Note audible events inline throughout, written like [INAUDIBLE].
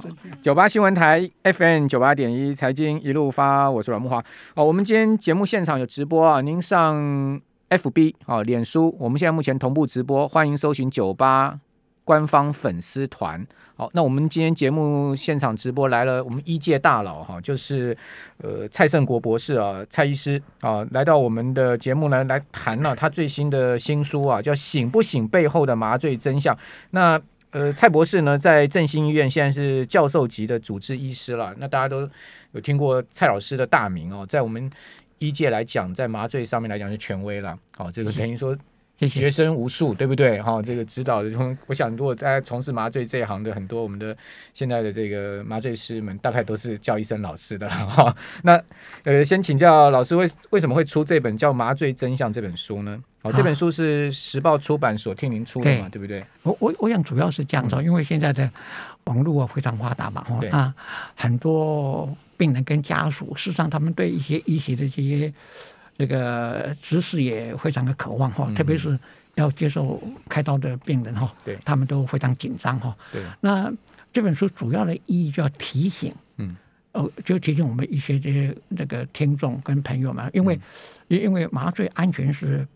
[LAUGHS] 九八新闻台 FM 九八点一财经一路发，我是阮木华。哦，我们今天节目现场有直播啊，您上 FB 哦，脸书，我们现在目前同步直播，欢迎搜寻九八官方粉丝团。好，那我们今天节目现场直播来了，我们一届大佬哈，就是呃蔡胜国博士啊，蔡医师啊，来到我们的节目呢，来谈了他最新的新书啊，叫《醒不醒背后的麻醉真相》。那呃，蔡博士呢，在振兴医院现在是教授级的主治医师了。那大家都有听过蔡老师的大名哦，在我们医界来讲，在麻醉上面来讲是权威了。好，这个等于说。学生无数，对不对？哈，这个指导的，我想如果大家从事麻醉这一行的很多，我们的现在的这个麻醉师们，大概都是叫一声老师的了哈。那呃，先请教老师，为为什么会出这本叫《麻醉真相》这本书呢？哦，这本书是时报出版所替您出的嘛，对，对不对？我我我想主要是这样子，因为现在的网络啊非常发达嘛，哈，啊，很多病人跟家属，事实上他们对一些医学的这些。这个知识也非常的渴望哈，特别是要接受开刀的病人哈，对，他们都非常紧张哈。对，那这本书主要的意义就要提醒，嗯，哦，就提醒我们一些这些那个听众跟朋友们，因为因为麻醉安全是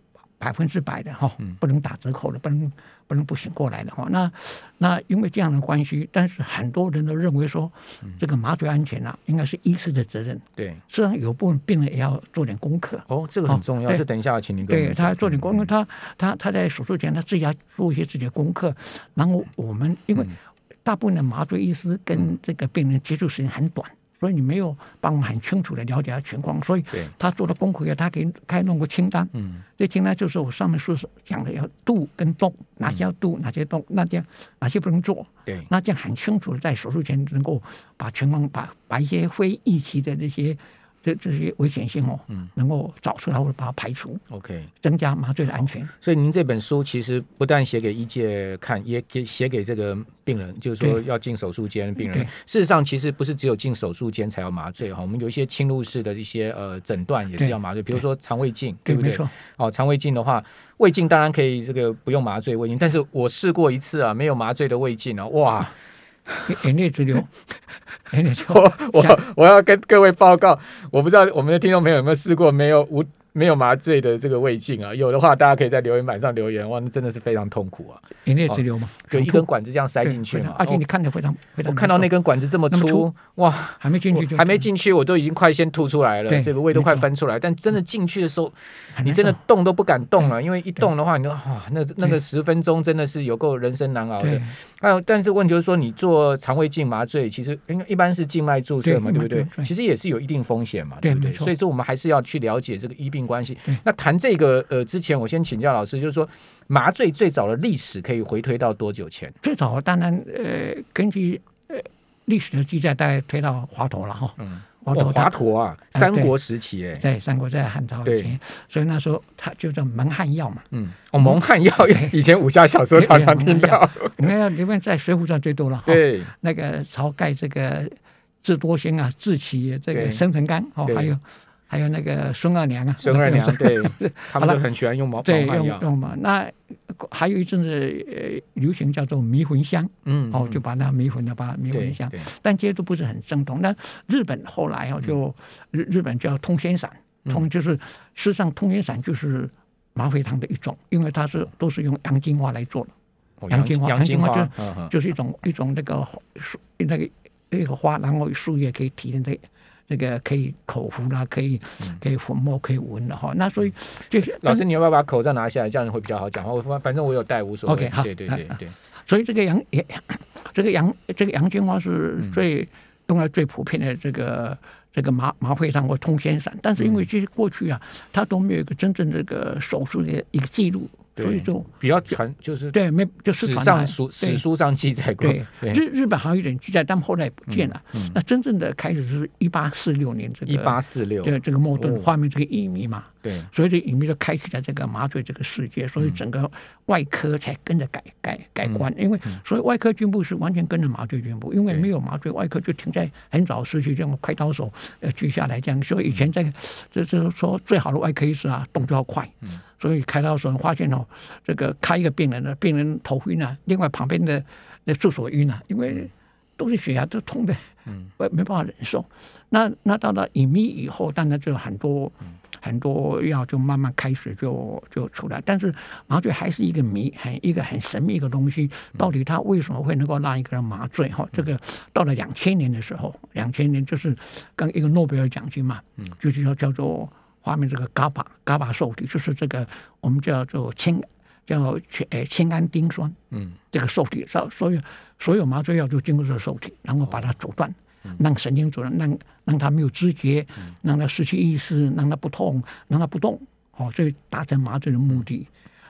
百分之百的哈，不能打折扣的，不能。不能不醒过来的话，那那因为这样的关系，但是很多人都认为说，这个麻醉安全啊，应该是医师的责任。对，实际上有部分病人也要做点功课。哦，这个很重要。这等一下要请您对他做点功课，他他他在手术前他自己要做一些自己的功课，然后我们因为大部分的麻醉医师跟这个病人接触时间很短。所以你没有帮我们很清楚的了解他情况，所以他做的功课要他给开弄个清单，嗯，这清单就是我上面说讲的要度跟动，哪些要度，哪些动，那这样哪些不能做，对，那这样很清楚的在手术前能够把情况把把一些非预期的这些。这这些危险性哦，嗯，能够找出来或者把它排除，OK，增加麻醉的安全。所以您这本书其实不但写给医界看，也给写给这个病人，就是说要进手术间的病人。事实上，其实不是只有进手术间才要麻醉哈，我们有一些侵入式的一些呃诊断也是要麻醉，比如说肠胃镜，对不对？哦，肠胃镜的话，胃镜当然可以这个不用麻醉胃镜，但是我试过一次啊，没有麻醉的胃镜啊，哇！[LAUGHS] 眼泪直流。我我我要跟各位报告，我不知道我们的听众朋友有没有试过没有无。没有麻醉的这个胃镜啊，有的话大家可以在留言板上留言。哇，那真的是非常痛苦啊！眼泪直流吗？对，一根管子这样塞进去嘛。而且你看的非常非常。我看到那根管子这么粗，哇，还没进去就还没进去，我都已经快先吐出来了，这个胃都快翻出来。但真的进去的时候，你真的动都不敢动了，因为一动的话，你就啊，那那个十分钟真的是有够人生难熬的。还有，但是问题就是说，你做肠胃镜麻醉，其实因为一般是静脉注射嘛，对不对？其实也是有一定风险嘛，对不对？所以说，我们还是要去了解这个医病关系。那谈这个呃，之前我先请教老师，就是说麻醉最早的历史可以回推到多久前？最早当然呃，根据呃历史的记载，大概推到华佗了哈。嗯，华佗华佗啊，三国时期哎，在三国在汉朝以前，所以那时候他就叫蒙汗药嘛。嗯，哦，蒙汗药以前武侠小说常常听到。蒙汗药里面在《水浒传》最多了。对，那个晁盖这个智多星啊，智取这个生辰纲哦，还有。还有那个孙二娘啊，孙二娘对，[LAUGHS] 他们都很喜欢用毛对用用嘛。那还有一阵子呃流行叫做迷魂香，嗯，哦就把那迷魂的把迷魂香，但这些都不是很正统。那日本后来哦就日日本叫通仙散，通就是事实上通仙散就是麻沸汤的一种，因为它是都是用洋金花来做的，洋金花洋金花就就是一种一种那个树那个一个花，然后树叶可以提炼这。这个可以口服啦，可以可以抚摸，可以闻的哈。那所以就是老师，你要不要把口罩拿下来，这样会比较好讲话。我反正我有戴，无所谓。OK，好，对对对对。所以这个洋洋，这个洋这个洋金花是最用来最普遍的这个这个麻麻沸汤或通仙散。但是因为这些过去啊，它都没有一个真正这个手术的一个记录。所以就比较传，就是对，没就是史上书史书上记载过。对，日日本好像有一点记载，但后来不见了。那真正的开始是一八四六年，这个一八四六，对这个莫顿画面这个乙醚嘛。对，所以这隐秘就开启了这个麻醉这个世界，所以整个外科才跟着改改改观。因为所以外科进步是完全跟着麻醉进步，因为没有麻醉，外科就停在很早失去这种开刀手呃锯下来这样。所以以前在这就是说最好的外科医师啊，动作要快。所以开刀的时候发现哦，这个开一个病人呢，病人头晕啊，另外旁边的那助手晕啊，因为都是血压都痛的，嗯，没没办法忍受。那那到了隐秘以后，当然就很多、嗯、很多药就慢慢开始就就出来，但是麻醉还是一个谜，很一个很神秘的东西。到底它为什么会能够让一个人麻醉？哈、嗯，这个到了两千年的时候，两千年就是跟一个诺贝尔奖金嘛，嗯，就是叫叫做发明这个 GABA GABA 受体，就是这个我们叫做氢。叫氢诶氢胺丁酸，嗯，这个受体，所所有所有麻醉药就经过这个受体，然后把它阻断，嗯、让神经阻断，让让他没有知觉，嗯、让他失去意识，让他不痛，让他不动，哦，所以达成麻醉的目的。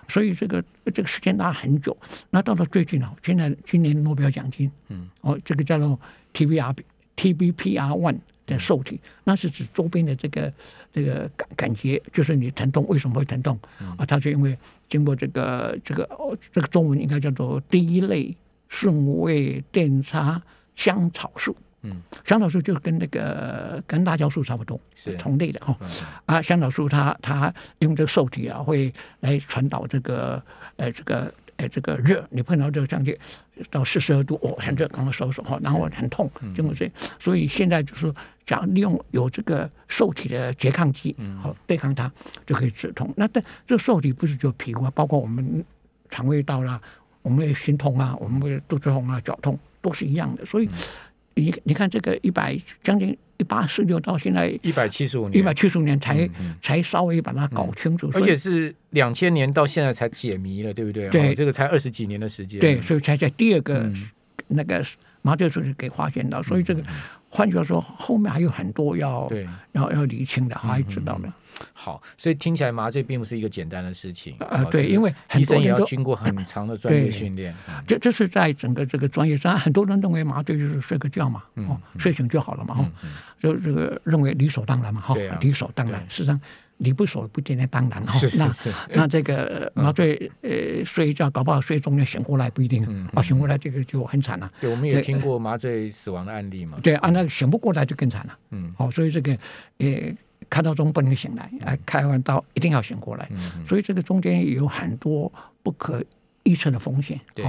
所以这个这个时间拉很久。那到了最近啊，现在今年诺贝尔奖金，嗯，哦，这个叫做 TBR TBPR one。的受体，那是指周边的这个这个感感觉，就是你疼痛为什么会疼痛啊？它是因为经过这个这个哦，这个中文应该叫做第一类顺位电差香草素。嗯，香草素就跟那个跟辣椒素差不多，是同类的哈。啊，香草素它它用这个受体啊，会来传导这个呃这个。呃，这个热，你碰到这个将近到四十二度，哦，很热，刚刚收手哈，然后很痛，就这样。所以现在就是讲利用有这个受体的拮抗剂，好对抗它就可以止痛。那但这受体不是就皮肤啊，包括我们肠胃道啦，我们的心痛啊，我们的肚子痛啊，脚痛都是一样的。所以你你看这个一百将近。一八四六到现在一百七十五年，一百七十五年才、嗯、才稍微把它搞清楚，嗯、而且是两千年到现在才解谜了，对不对？对，哦、这个才二十几年的时间。对，所以才在第二个、嗯、那个麻醉术给发现到，所以这个。嗯换句话说，后面还有很多要对要要厘清的，还知道的。好，所以听起来麻醉并不是一个简单的事情啊、呃。对，因为很多人医生也要经过很长的专业训练。这这是在整个这个专业上，很多人认为麻醉就是睡个觉嘛，哦、嗯，睡醒就好了嘛，哦、嗯，就这个认为理所当然嘛，哈、啊，理所当然。事实上。你不说不见得当然哈，那那这个麻醉呃睡一觉，搞不好睡中间醒过来不一定啊，醒过来这个就很惨了。对，我们也听过麻醉死亡的案例嘛。对啊，那醒不过来就更惨了。嗯，好，所以这个呃开刀中不能醒来，哎，开完刀一定要醒过来。所以这个中间有很多不可预测的风险。对。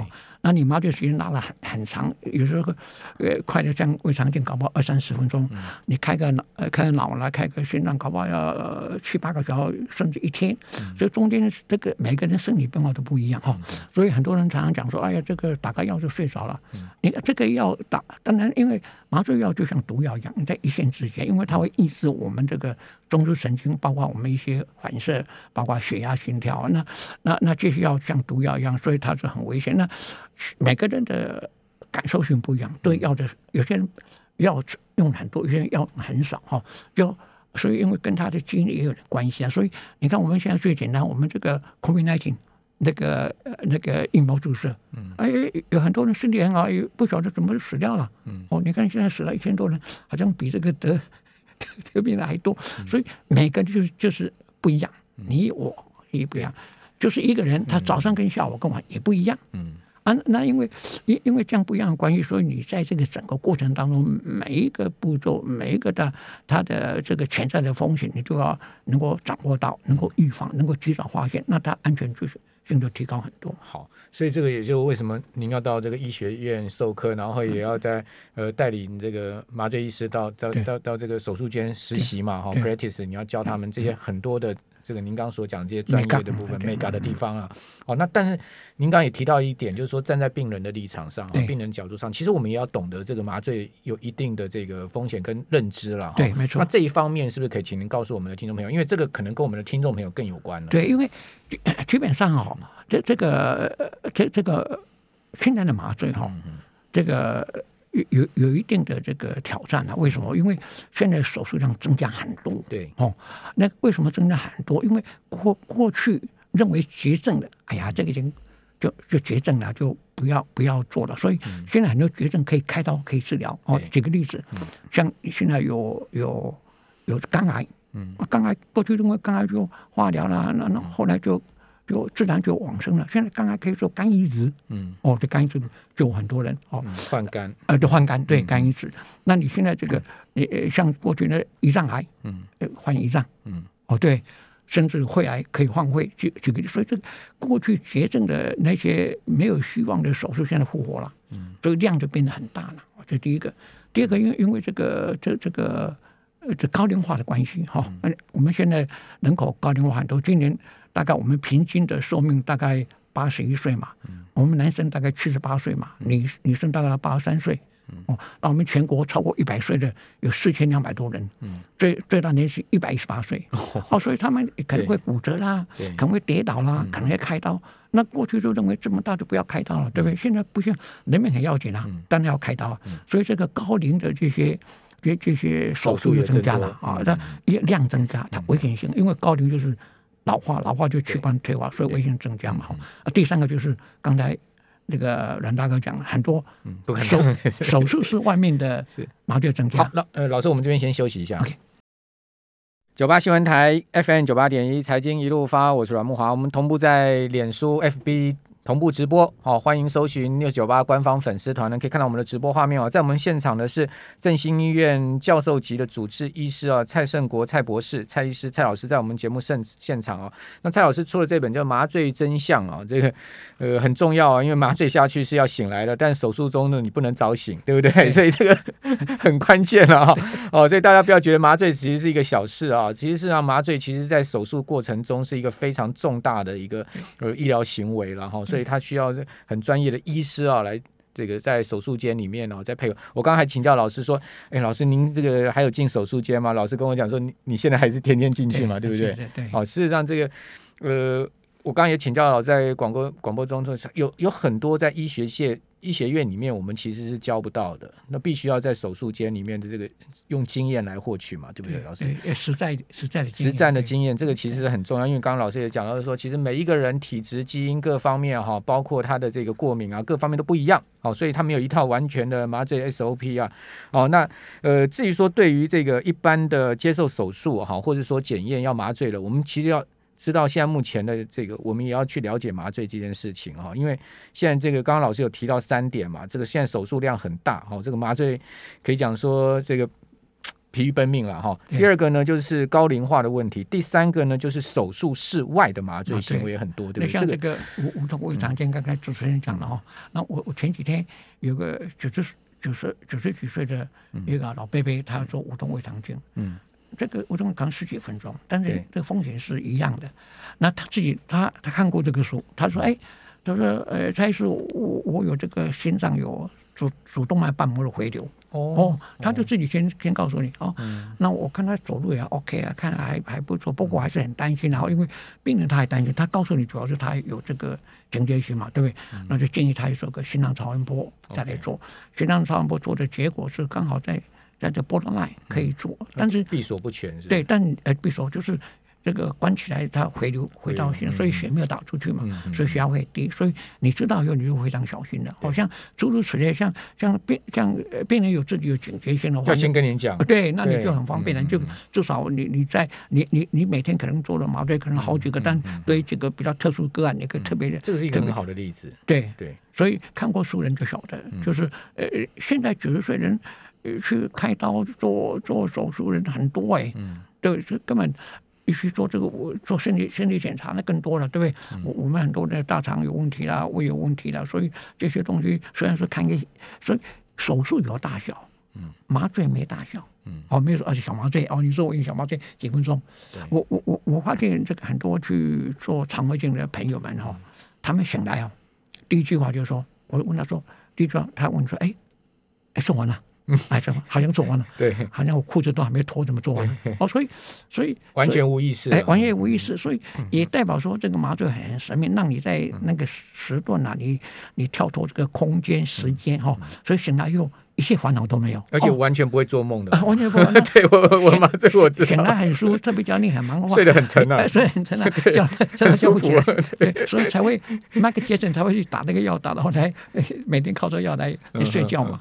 那你麻醉时间拉了很很长，有时候呃快的像胃肠镜，搞不好二三十分钟。嗯、你开个脑呃开个脑来开个心脏，搞不好要、呃、七八个小时，甚至一天。嗯、所以中间这个每个人生理变化都不一样哈。嗯、所以很多人常常讲说，哎呀，这个打个药就睡着了。嗯、你这个药打，当然因为麻醉药就像毒药一样，你在一线之间，因为它会抑制我们这个中枢神经，包括我们一些反射，包括血压、心跳。那那那这些药像毒药一样，所以它是很危险。那每个人的感受性不一样，对药的有些人药用很多，有些人药很少哈，就所以因为跟他的基因也有点关系啊。所以你看我们现在最简单，我们这个 COVID-19 那个那个疫苗注射，嗯，哎，有很多人身体很好，也不晓得怎么死掉了，嗯，哦，你看现在死了一千多人，好像比这个得 [LAUGHS] 得病的还多，所以每个人就是就是不一样，你我也不一样，就是一个人他早上跟下午跟晚也不一样，嗯。啊，那因为因因为这样不一样的关系，所以你在这个整个过程当中，每一个步骤，每一个的它的这个潜在的风险，你都要能够掌握到，能够预防，能够及早发现，那它安全性就提高很多。好，所以这个也就为什么您要到这个医学院授课，然后也要在呃带领这个麻醉医师到到到到这个手术间实习嘛，哈，practice，你要教他们这些很多的。这个您刚刚所讲这些专业的部分、美感的地方啊，哦，那但是您刚刚也提到一点，就是说站在病人的立场上、病人角度上，其实我们也要懂得这个麻醉有一定的这个风险跟认知了。对，没错。那这一方面是不是可以请您告诉我们的听众朋友？因为这个可能跟我们的听众朋友更有关了。对，因为基本上哦，这这个这这个现在的麻醉哈，这个。有有一定的这个挑战啊？为什么？因为现在手术量增加很多。对哦，那为什么增加很多？因为过过去认为绝症的，哎呀，这个已经就就绝症了，就不要不要做了。所以现在很多绝症可以开刀可以治疗。哦，举个例子，像现在有有有肝癌，嗯，肝癌过去认为肝癌就化疗了，那那后来就。就自然就往生了。现在刚刚可以说肝移植，嗯，哦，这肝移植就很多人哦，换肝，呃，就换肝，对，肝移植。那你现在这个，呃，像过去的胰脏癌，嗯，换胰脏，嗯，哦，对，甚至肺癌可以换肺，举举个例，所以这个过去绝症的那些没有希望的手术，现在复活了。嗯所以量就变得很大了。这第一个，第二个，因为因为这个这这个呃这高龄化的关系哈，嗯，我们现在人口高龄化很多，今年大概我们平均的寿命大概八十一岁嘛，我们男生大概七十八岁嘛，女女生大概八十三岁。哦，那我们全国超过一百岁的有四千两百多人，嗯，最最大年纪一百一十八岁，哦，所以他们可能会骨折啦，可能会跌倒啦，可能会开刀。那过去就认为这么大就不要开刀了，对不对？现在不行，人命很要紧啊，当然要开刀。所以这个高龄的这些这这些手术也增加了啊，那量增加，它危险性，因为高龄就是老化，老化就器官退化，所以危险增加嘛。啊，第三个就是刚才。那个阮大哥讲了很多，嗯，不可能手 [LAUGHS] 手术室外面的麻醉增加。好，那呃，老师，我们这边先休息一下。OK，九八新闻台 FM 九八点一财经一路发，我是阮慕华，我们同步在脸书 FB。同步直播，好，欢迎搜寻 News 九八官方粉丝团呢，可以看到我们的直播画面哦。在我们现场的是振兴医院教授级的主治医师啊，蔡胜国蔡博士，蔡医师蔡老师在我们节目现现场哦。那蔡老师出了这本叫《麻醉真相》啊，这个呃很重要啊，因为麻醉下去是要醒来的，但手术中呢你不能早醒，对不对？对，所以这个 [LAUGHS] 很关键了哈。哦，所以大家不要觉得麻醉其实是一个小事啊，其实是让麻醉其实在手术过程中是一个非常重大的一个呃医疗行为了哈。所以他需要很专业的医师啊，来这个在手术间里面哦，再配合。我刚刚还请教老师说，哎，老师您这个还有进手术间吗？老师跟我讲说，你你现在还是天天进去嘛，对不对？对对。好，事实上这个呃，我刚刚也请教老师在广播广播中说，有有很多在医学界。医学院里面，我们其实是教不到的，那必须要在手术间里面的这个用经验来获取嘛，对不对，老师？实在实在的实战的经验，这个其实很重要。因为刚刚老师也讲到说，其实每一个人体质、基因各方面哈，包括他的这个过敏啊，各方面都不一样，哦，所以他没有一套完全的麻醉 SOP 啊，哦，那呃，至于说对于这个一般的接受手术哈，或者说检验要麻醉了，我们其实要。知道现在目前的这个，我们也要去了解麻醉这件事情哈，因为现在这个刚刚老师有提到三点嘛，这个现在手术量很大哈，这个麻醉可以讲说这个疲于奔命了哈。第二个呢就是高龄化的问题，第三个呢就是手术室外的麻醉行为也很多，对不对？像这个无无痛胃肠镜，刚才主持人讲了哈，那我我前几天有个九十九十九十几岁的一个老伯伯，他要做无痛胃肠镜，嗯。这个我总共讲十几分钟，但是这个风险是一样的。那他自己他他看过这个书，他说：“哎，他说呃，他说我我有这个心脏有主主动脉瓣膜的回流。”哦，他就自己先先告诉你哦。那我看他走路也 OK 啊，看还还不错，不过还是很担心。然后因为病人他还担心，他告诉你主要是他有这个警觉性嘛，对不对？那就建议他做个心脏超音波再来做。心脏超音波做的结果是刚好在。在这 borderline 可以做，但是闭锁不全是，对，但呃闭锁就是这个关起来，它回流回到血，所以血没有打出去嘛，所以血压会低。所以你知道以后，你就非常小心了。好像诸如此类，像像病像病人有自己有警觉性的话，要先跟您讲。对，那你就很方便了，就至少你你在你你你每天可能做了麻醉可能好几个，但对于这个比较特殊个案，你可以特别的。这个是一个很好的例子。对对，所以看过书人就晓得，就是呃现在九十岁人。去开刀做做手术人很多哎，嗯，对，这根本必须做这个我做身体身体检查那更多了，对不对？我、嗯、我们很多的大肠有问题啦，胃有问题啦，所以这些东西虽然说看个，所以手术有大小，嗯，麻醉没大小，嗯，哦，没有说而且小麻醉哦，你说我用小麻醉几分钟，我我我我发现这个很多去做肠胃镜的朋友们哈、哦，他们醒来哦，第一句话就说，我问他说，第一句话他问说，哎，哎，做完了。嗯，[LAUGHS] 哎，这好像做完了，对，[LAUGHS] 好像我裤子都还没脱，怎么做完了？哦，所以，所以 [LAUGHS] 完全无意识，哎，完全无意识，所以也代表说这个麻醉很神秘，让你在那个时段啊，你你跳脱这个空间时间哈，所以醒来又。一切烦恼都没有，而且完全不会做梦的，[LAUGHS] 完全不会。[LAUGHS] 对我我妈这个我知道，醒来很舒服，特别叫你很忙，睡得很沉啊，[LAUGHS] 睡得很沉啊，叫真的舒服。对，所以才会迈克杰森才会去打那个药，打到后来每天靠这个药来睡觉嘛。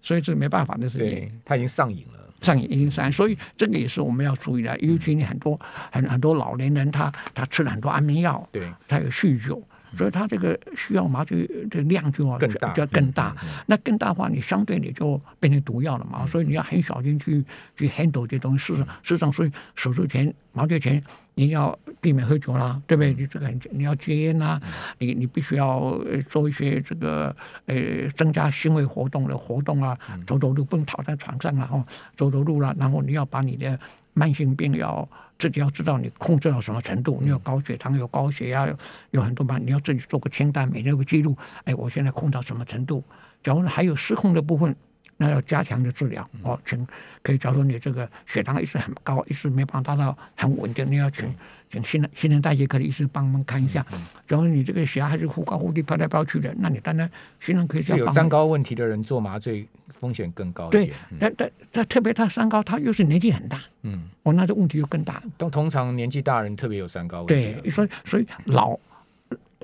所以这没办法的事情。他已经上瘾了，上瘾已经上瘾，所以这个也是我们要注意的。尤其你很多很很多老年人，他他吃了很多安眠药，对，他有酗酒。所以它这个需要麻醉的量就要更大，就要更大。那更大的话，你相对你就变成毒药了嘛。所以你要很小心去去 handle 这东西。事实上，事实上，所以手术前麻醉前你要避免喝酒啦，对不对？你这个你要戒烟呐，你你必须要做一些这个呃增加心肺活动的活动啊，走走路不能躺在床上啊，哦，走走路啦，然后你要把你的慢性病要自己要知道你控制到什么程度，你有高血糖、有高血压，有有很多嘛，你要自己做个清单，每天有个记录，哎，我现在控到什么程度？假如还有失控的部分。那要加强的治疗哦，请可以假如你这个血糖一直很高，一直没办法达到很稳定，你要请请新陈新陈代谢科的医师帮忙看一下。假如你这个血压还是忽高忽低、飘来飘去的，那你当然新人可以。有三高问题的人做麻醉风险更高。对，但但但特别他三高，他又是年纪很大，嗯，哦，那这问题就更大。都通常年纪大人特别有三高问题。对，所以所以老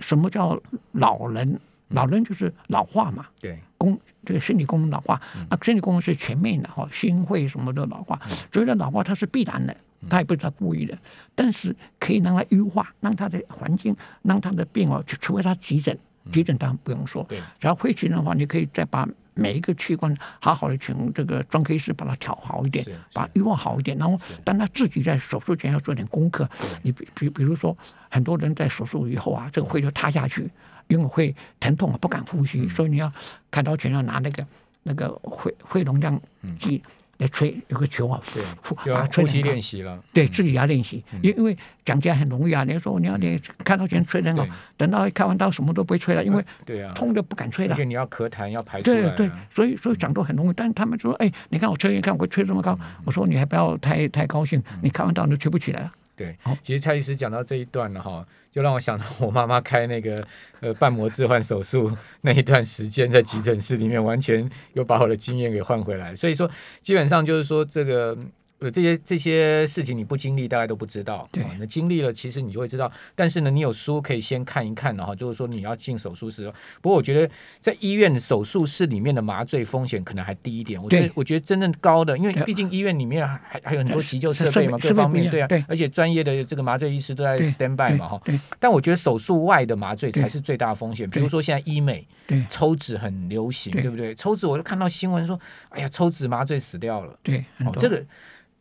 什么叫老人？老人就是老化嘛。对，公。这个身体功能老化，那身体功能是全面的哈，心肺什么的老化，所以说老化它是必然的，它也不是他故意的，但是可以让他优化，让他的环境，让他的病哦，除非他急诊，急诊当然不用说，只要会急诊的话，你可以再把每一个器官好好的请这个专科医师把它调好一点，把它优化好一点，然后当他自己在手术前要做点功课，你比比比如说很多人在手术以后啊，这个会就塌下去。因为会疼痛不敢呼吸，嗯、所以你要开刀前要拿那个那个肺肺容量计来吹，有个球啊，对，呼吸练习了，对自己要练习，因、嗯、因为讲起来很容易啊。你说你要练开刀前吹很好，嗯、等到开完刀什么都不会吹了，因为对啊，痛的不敢吹了。而且你要咳痰要排出来、啊。对对，所以所以讲都很容易，但是他们说，哎，你看我吹，你看我吹这么高，嗯、我说你还不要太太高兴，你开完刀你就吹不起来了。对，其实蔡医师讲到这一段了哈，就让我想到我妈妈开那个呃瓣膜置换手术 [LAUGHS] 那一段时间，在急诊室里面，完全又把我的经验给换回来。所以说，基本上就是说这个。呃，这些这些事情你不经历，大概都不知道。对，那经历了，其实你就会知道。但是呢，你有书可以先看一看，然后就是说你要进手术室。不过我觉得在医院手术室里面的麻醉风险可能还低一点。我觉得，我觉得真正高的，因为毕竟医院里面还还有很多急救设备嘛，各方面对啊。而且专业的这个麻醉医师都在 stand by 嘛哈。但我觉得手术外的麻醉才是最大的风险。比如说现在医美，抽脂很流行，对不对？抽脂我就看到新闻说，哎呀，抽脂麻醉死掉了。对，哦，这个。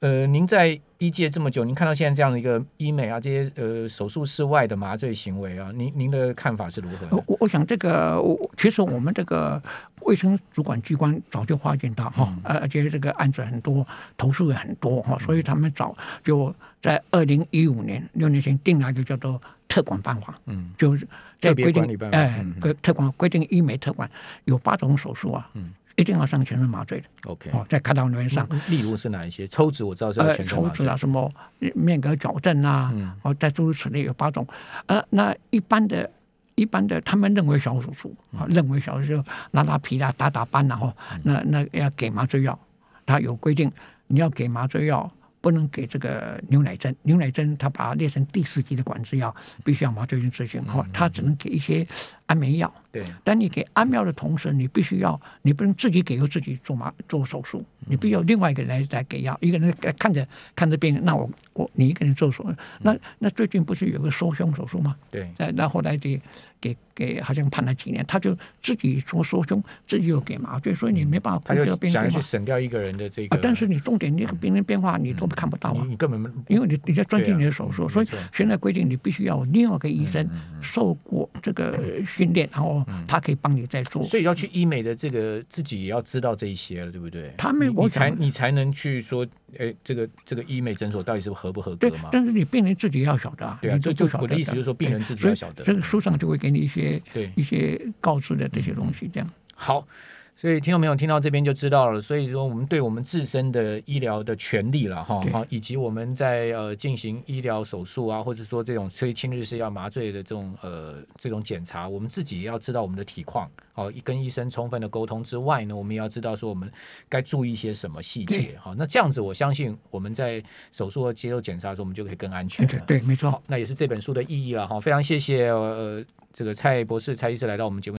呃，您在医界这么久，您看到现在这样的一个医美啊，这些呃手术室外的麻醉行为啊，您您的看法是如何？我我想这个，我其实我们这个卫生主管机关早就发现到哈，嗯、而且这个案子很多，投诉也很多哈，所以他们早就在二零一五年六年前定了一个叫做特管办法，嗯，就是在规定，哎，规特管规定医美特管有八种手术啊，嗯。一定要上全身麻醉的，OK，哦，在开刀里面上。例如是哪一些？抽脂我知道是要全身麻醉。抽脂啊，什么面颌矫正啊，哦，在诸如此类有八种。呃，那一般的、一般的，他们认为小手术啊，认为小手术拉拉皮啦、打打斑然后，那那要给麻醉药，他有规定，你要给麻醉药。不能给这个牛奶针，牛奶针它把它列成第四级的管制药，必须要麻醉医执行。哈，它只能给一些安眠药。对，但你给安眠药的同时，你必须要，你不能自己给药自己做麻做手术，你必须要另外一个人来来给药，一个人看着看着病人，那我我你一个人做手术，那那最近不是有个缩胸手术吗？对，那那后来给给给好像判了几年，他就自己做缩胸，自己又给麻醉，所以你没办法控制病人。想去省掉一个人的这个，但是你重点那个病人变化你都。看不到啊，你根本没，因为你你在专心你的手术，所以现在规定你必须要另外一个医生受过这个训练，然后他可以帮你再做。所以要去医美的这个自己也要知道这一些了，对不对？他们我你才你才能去说，哎，这个这个医美诊所到底是合不合格嘛？但是你病人自己要晓得啊。对啊，就就我的意思就是说，病人自己要晓得。这个书上就会给你一些对一些告知的这些东西，这样好。所以听众朋友听到这边就知道了，所以说我们对我们自身的医疗的权利了哈，好，以及我们在呃进行医疗手术啊，或者说这种吹侵入式要麻醉的这种呃这种检查，我们自己也要知道我们的体况，好，跟医生充分的沟通之外呢，我们也要知道说我们该注意一些什么细节，好，那这样子我相信我们在手术和接受检查的时候，我们就可以更安全了。对，没错，那也是这本书的意义了哈。非常谢谢呃这个蔡博士蔡医师来到我们节目。